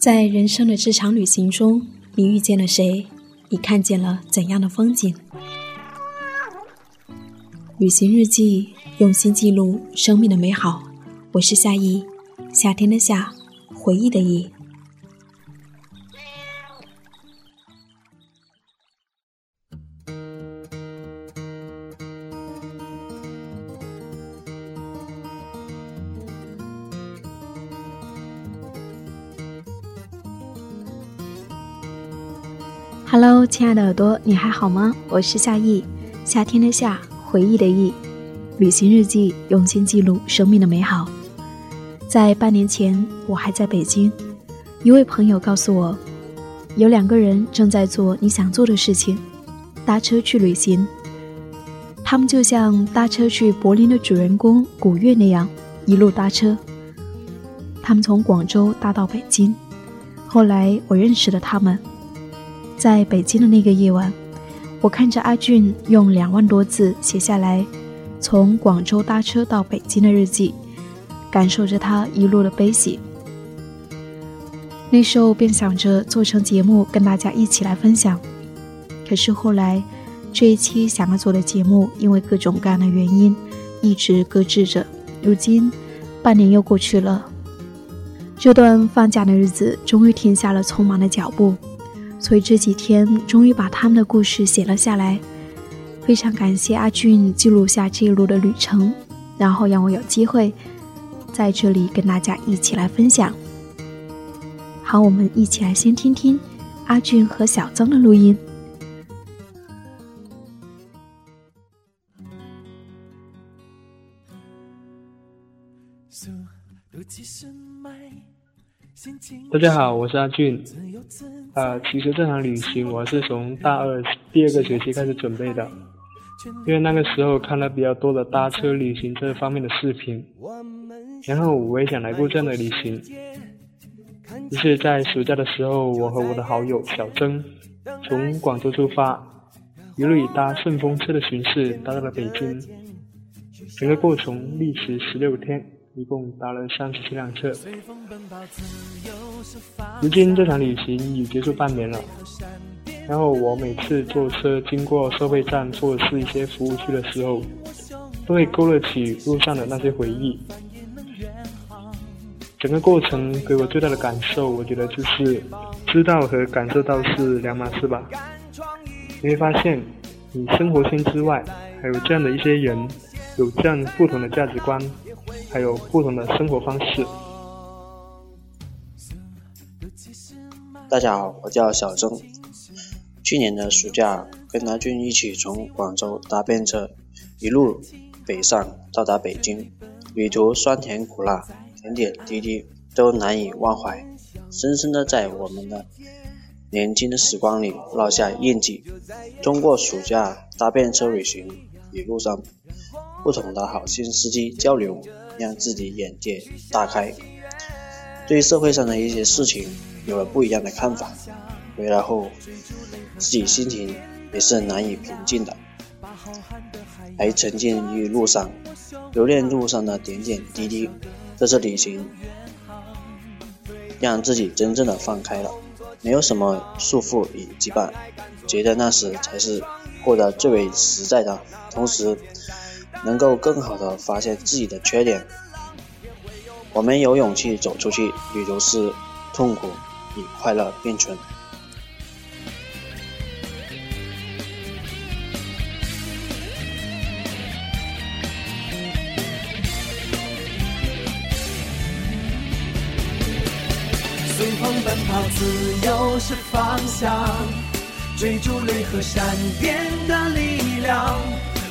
在人生的这场旅行中，你遇见了谁？你看见了怎样的风景？旅行日记，用心记录生命的美好。我是夏意，夏天的夏，回忆的忆。亲爱的耳朵，你还好吗？我是夏意，夏天的夏，回忆的忆，旅行日记，用心记录生命的美好。在半年前，我还在北京，一位朋友告诉我，有两个人正在做你想做的事情，搭车去旅行。他们就像搭车去柏林的主人公古月那样，一路搭车。他们从广州搭到北京，后来我认识了他们。在北京的那个夜晚，我看着阿俊用两万多字写下来从广州搭车到北京的日记，感受着他一路的悲喜。那时候便想着做成节目跟大家一起来分享，可是后来这一期想要做的节目因为各种各样的原因一直搁置着。如今半年又过去了，这段放假的日子终于停下了匆忙的脚步。所以这几天终于把他们的故事写了下来，非常感谢阿俊记录下这一路的旅程，然后让我有机会在这里跟大家一起来分享。好，我们一起来先听听阿俊和小曾的录音。大家好，我是阿俊。呃，其实这场旅行我是从大二第二个学期开始准备的，因为那个时候看了比较多的搭车旅行这方面的视频，然后我也想来过这样的旅行。于是，在暑假的时候，我和我的好友小曾从广州出发，一路以搭顺风车的形式搭到了北京，整个过程历时十六天。一共搭了三十七辆车。如今这场旅行已结束半年了，然后我每次坐车经过收费站或者是一些服务区的时候，都会勾勒起路上的那些回忆。整个过程给我最大的感受，我觉得就是知道和感受到是两码事吧。你会发现，你生活圈之外还有这样的一些人，有这样不同的价值观。还有不同的生活方式。大家好，我叫小曾。去年的暑假，跟阿俊一起从广州搭便车，一路北上到达北京。旅途酸甜苦辣，点点滴滴都难以忘怀，深深的在我们的年轻的时光里烙下印记。通过暑假搭便车旅行，一路上不同的好心司机交流。让自己眼界大开，对社会上的一些事情有了不一样的看法。回来后，自己心情也是难以平静的，还沉浸于路上，留恋路上的点点滴滴。这次旅行，让自己真正的放开了，没有什么束缚与羁绊，觉得那时才是过得最为实在的。同时，能够更好的发现自己的缺点。我们有勇气走出去，旅途是痛苦与快乐并存。随风奔跑，自由是方向，追逐雷和闪电的力量。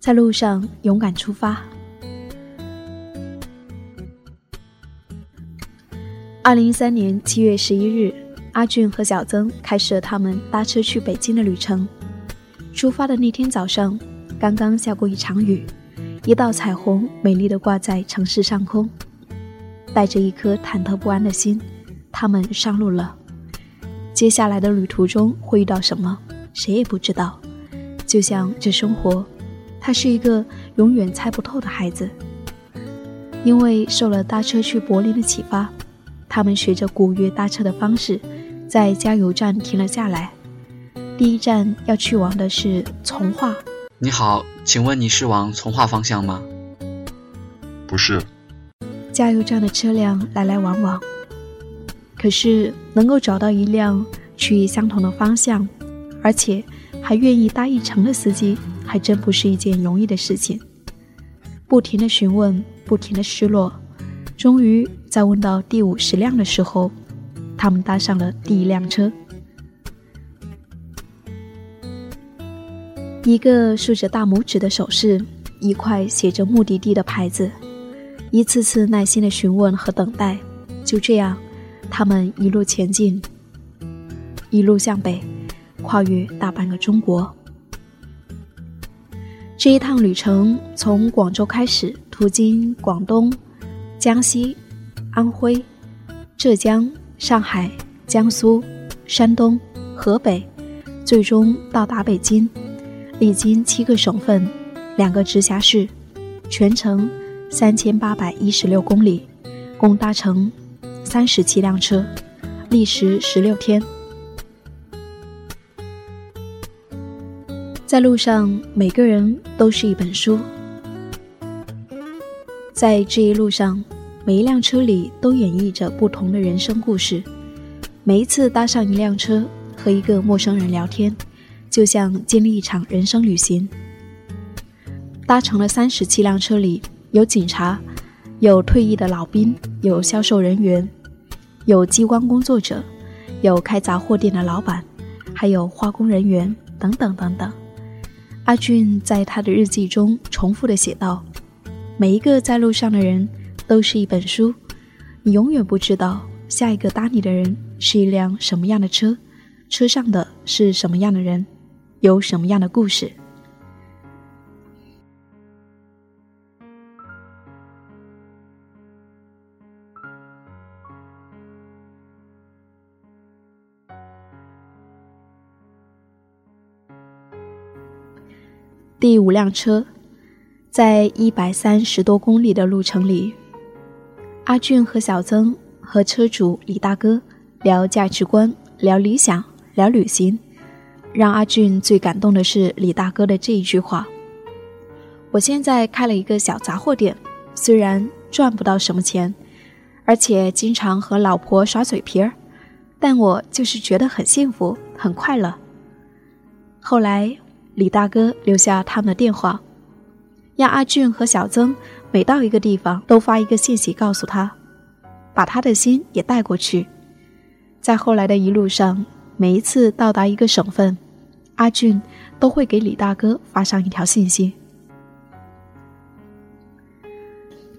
在路上勇敢出发。二零一三年七月十一日，阿俊和小曾开始了他们搭车去北京的旅程。出发的那天早上，刚刚下过一场雨，一道彩虹美丽的挂在城市上空。带着一颗忐忑不安的心，他们上路了。接下来的旅途中会遇到什么，谁也不知道。就像这生活。他是一个永远猜不透的孩子，因为受了搭车去柏林的启发，他们学着古月搭车的方式，在加油站停了下来。第一站要去往的是从化。你好，请问你是往从化方向吗？不是。加油站的车辆来来往往，可是能够找到一辆去相同的方向，而且还愿意搭一程的司机。还真不是一件容易的事情。不停的询问，不停的失落，终于在问到第五十辆的时候，他们搭上了第一辆车。一个竖着大拇指的手势，一块写着目的地的牌子，一次次耐心的询问和等待，就这样，他们一路前进，一路向北，跨越大半个中国。这一趟旅程从广州开始，途经广东、江西、安徽、浙江、上海、江苏、山东、河北，最终到达北京，历经七个省份、两个直辖市，全程三千八百一十六公里，共搭乘三十七辆车，历时十六天。在路上，每个人都是一本书。在这一路上，每一辆车里都演绎着不同的人生故事。每一次搭上一辆车，和一个陌生人聊天，就像经历一场人生旅行。搭乘了三十七辆车里，有警察，有退役的老兵，有销售人员，有机关工作者，有开杂货店的老板，还有化工人员，等等等等。阿俊在他的日记中重复的写道：“每一个在路上的人都是一本书，你永远不知道下一个搭你的人是一辆什么样的车，车上的是什么样的人，有什么样的故事。”第五辆车，在一百三十多公里的路程里，阿俊和小曾和车主李大哥聊价值观、聊理想、聊旅行。让阿俊最感动的是李大哥的这一句话：“我现在开了一个小杂货店，虽然赚不到什么钱，而且经常和老婆耍嘴皮儿，但我就是觉得很幸福、很快乐。”后来。李大哥留下他们的电话，让阿俊和小曾每到一个地方都发一个信息告诉他，把他的心也带过去。在后来的一路上，每一次到达一个省份，阿俊都会给李大哥发上一条信息。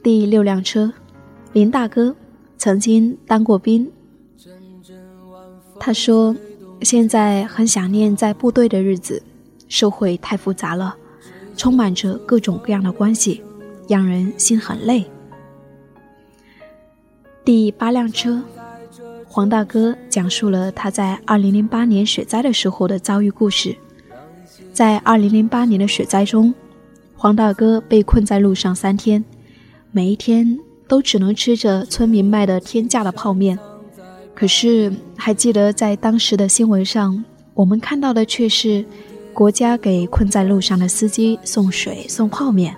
第六辆车，林大哥曾经当过兵，他说现在很想念在部队的日子。社会太复杂了，充满着各种各样的关系，让人心很累。第八辆车，黄大哥讲述了他在2008年雪灾的时候的遭遇故事。在2008年的雪灾中，黄大哥被困在路上三天，每一天都只能吃着村民卖的天价的泡面。可是，还记得在当时的新闻上，我们看到的却是。国家给困在路上的司机送水、送泡面。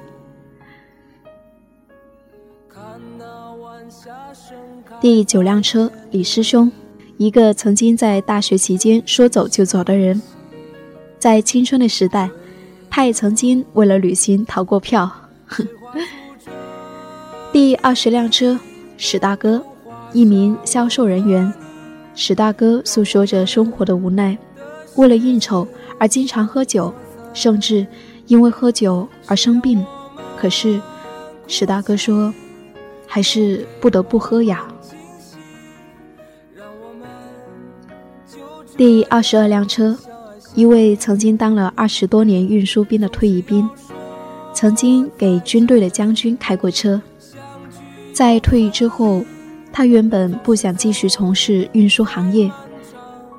第九辆车，李师兄，一个曾经在大学期间说走就走的人，在青春的时代，他也曾经为了旅行逃过票。哼 第二十辆车，史大哥，一名销售人员。史大哥诉说着生活的无奈，为了应酬而经常喝酒，甚至因为喝酒而生病。可是，史大哥说，还是不得不喝呀。第二十二辆车，一位曾经当了二十多年运输兵的退役兵，曾经给军队的将军开过车。在退役之后，他原本不想继续从事运输行业，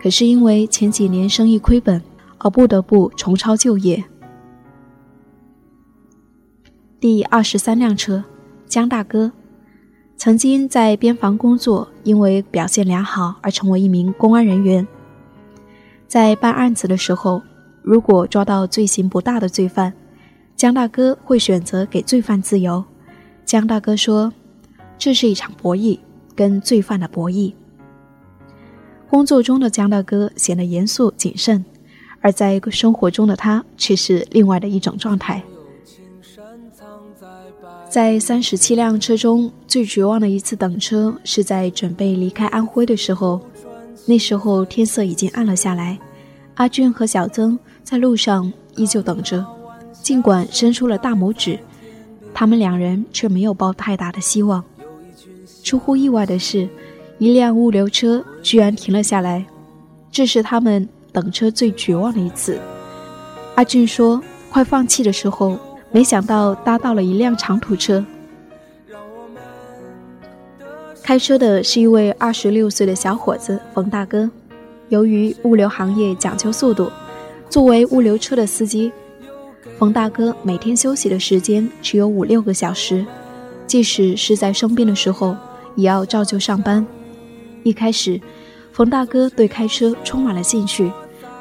可是因为前几年生意亏本，而不得不重操旧业。第二十三辆车，江大哥，曾经在边防工作，因为表现良好而成为一名公安人员。在办案子的时候，如果抓到罪行不大的罪犯，江大哥会选择给罪犯自由。江大哥说：“这是一场博弈，跟罪犯的博弈。”工作中的江大哥显得严肃谨慎，而在生活中的他却是另外的一种状态。在三十七辆车中最绝望的一次等车，是在准备离开安徽的时候。那时候天色已经暗了下来，阿俊和小曾在路上依旧等着，尽管伸出了大拇指，他们两人却没有抱太大的希望。出乎意外的是，一辆物流车居然停了下来，这是他们等车最绝望的一次。阿俊说：“快放弃的时候，没想到搭到了一辆长途车。”开车的是一位二十六岁的小伙子冯大哥。由于物流行业讲究速度，作为物流车的司机，冯大哥每天休息的时间只有五六个小时，即使是在生病的时候，也要照旧上班。一开始，冯大哥对开车充满了兴趣。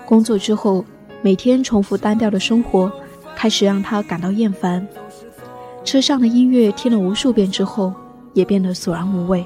工作之后，每天重复单调的生活开始让他感到厌烦。车上的音乐听了无数遍之后，也变得索然无味。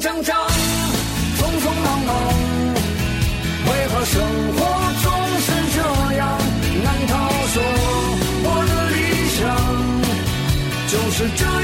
张张，匆匆忙忙，为何生活总是这样？难道说我的理想就是这？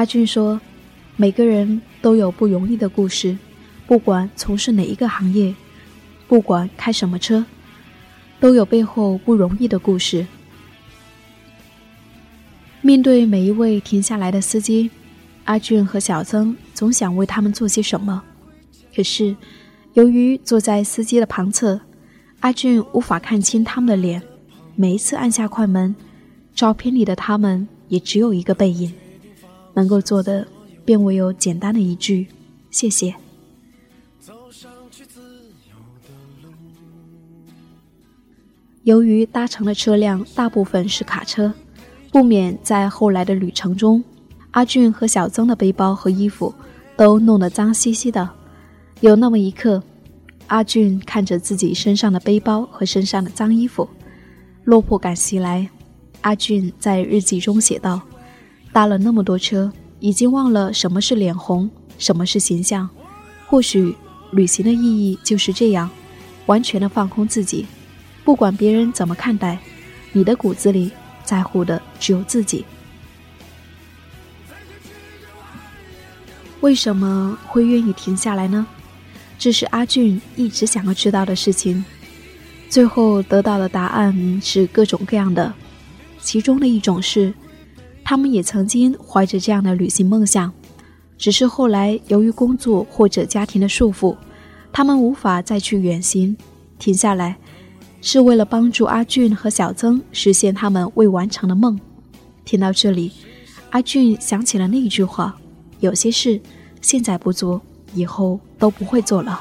阿俊说：“每个人都有不容易的故事，不管从事哪一个行业，不管开什么车，都有背后不容易的故事。面对每一位停下来的司机，阿俊和小曾总想为他们做些什么。可是，由于坐在司机的旁侧，阿俊无法看清他们的脸。每一次按下快门，照片里的他们也只有一个背影。”能够做的，便唯有简单的一句“谢谢”。由于搭乘的车辆大部分是卡车，不免在后来的旅程中，阿俊和小曾的背包和衣服都弄得脏兮兮的。有那么一刻，阿俊看着自己身上的背包和身上的脏衣服，落魄感袭来。阿俊在日记中写道。搭了那么多车，已经忘了什么是脸红，什么是形象。或许旅行的意义就是这样，完全的放空自己，不管别人怎么看待，你的骨子里在乎的只有自己。为什么会愿意停下来呢？这是阿俊一直想要知道的事情。最后得到的答案是各种各样的，其中的一种是，他们也曾经怀着这样的旅行梦想，只是后来由于工作或者家庭的束缚，他们无法再去远行，停下来，是为了帮助阿俊和小曾实现他们未完成的梦。听到这里，阿俊想起了那一句话。有些事现在不做，以后都不会做了。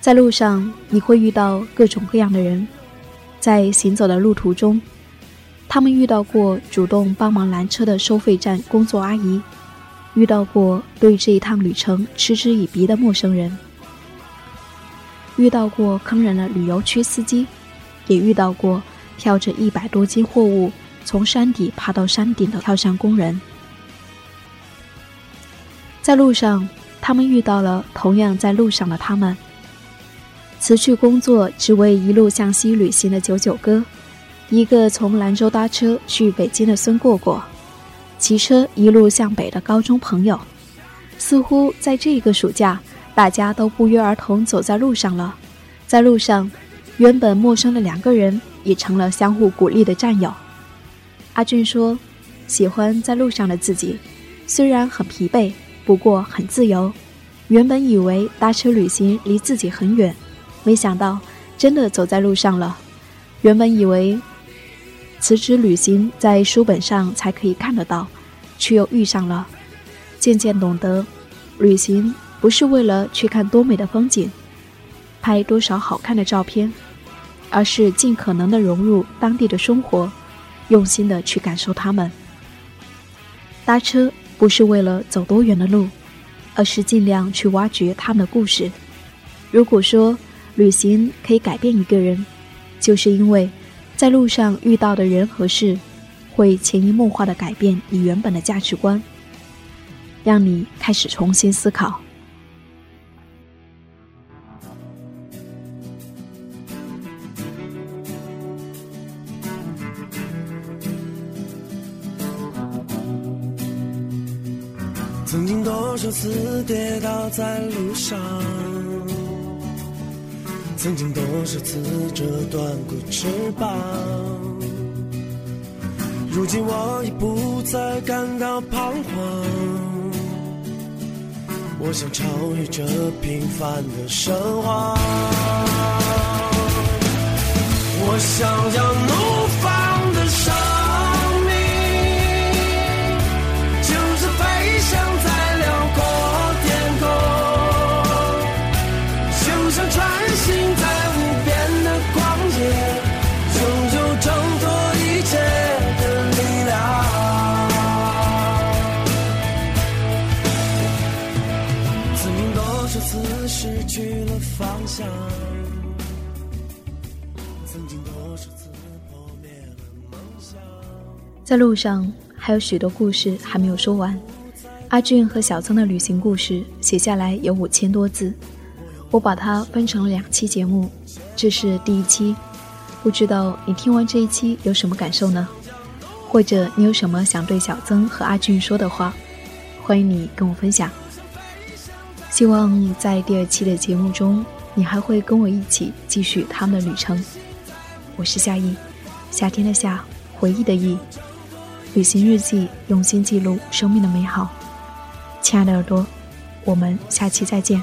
在路上，你会遇到各种各样的人，在行走的路途中，他们遇到过主动帮忙拦车的收费站工作阿姨，遇到过对这一趟旅程嗤之以鼻的陌生人，遇到过坑人的旅游区司机，也遇到过挑着一百多斤货物。从山底爬到山顶的跳伞工人，在路上，他们遇到了同样在路上的他们。辞去工作，只为一路向西旅行的九九哥，一个从兰州搭车去北京的孙过过，骑车一路向北的高中朋友，似乎在这个暑假，大家都不约而同走在路上了。在路上，原本陌生的两个人，也成了相互鼓励的战友。阿俊说：“喜欢在路上的自己，虽然很疲惫，不过很自由。原本以为搭车旅行离自己很远，没想到真的走在路上了。原本以为辞职旅行在书本上才可以看得到，却又遇上了。渐渐懂得，旅行不是为了去看多美的风景，拍多少好看的照片，而是尽可能的融入当地的生活。”用心的去感受他们。搭车不是为了走多远的路，而是尽量去挖掘他们的故事。如果说旅行可以改变一个人，就是因为在路上遇到的人和事，会潜移默化的改变你原本的价值观，让你开始重新思考。曾经多少次跌倒在路上，曾经多少次折断过翅膀，如今我已不再感到彷徨。我想超越这平凡的生活，我想要怒在路上还有许多故事还没有说完。阿俊和小曾的旅行故事写下来有五千多字，我把它分成了两期节目，这是第一期。不知道你听完这一期有什么感受呢？或者你有什么想对小曾和阿俊说的话？欢迎你跟我分享。希望在第二期的节目中，你还会跟我一起继续他们的旅程。我是夏意，夏天的夏，回忆的忆。旅行日记，用心记录生命的美好。亲爱的耳朵，我们下期再见。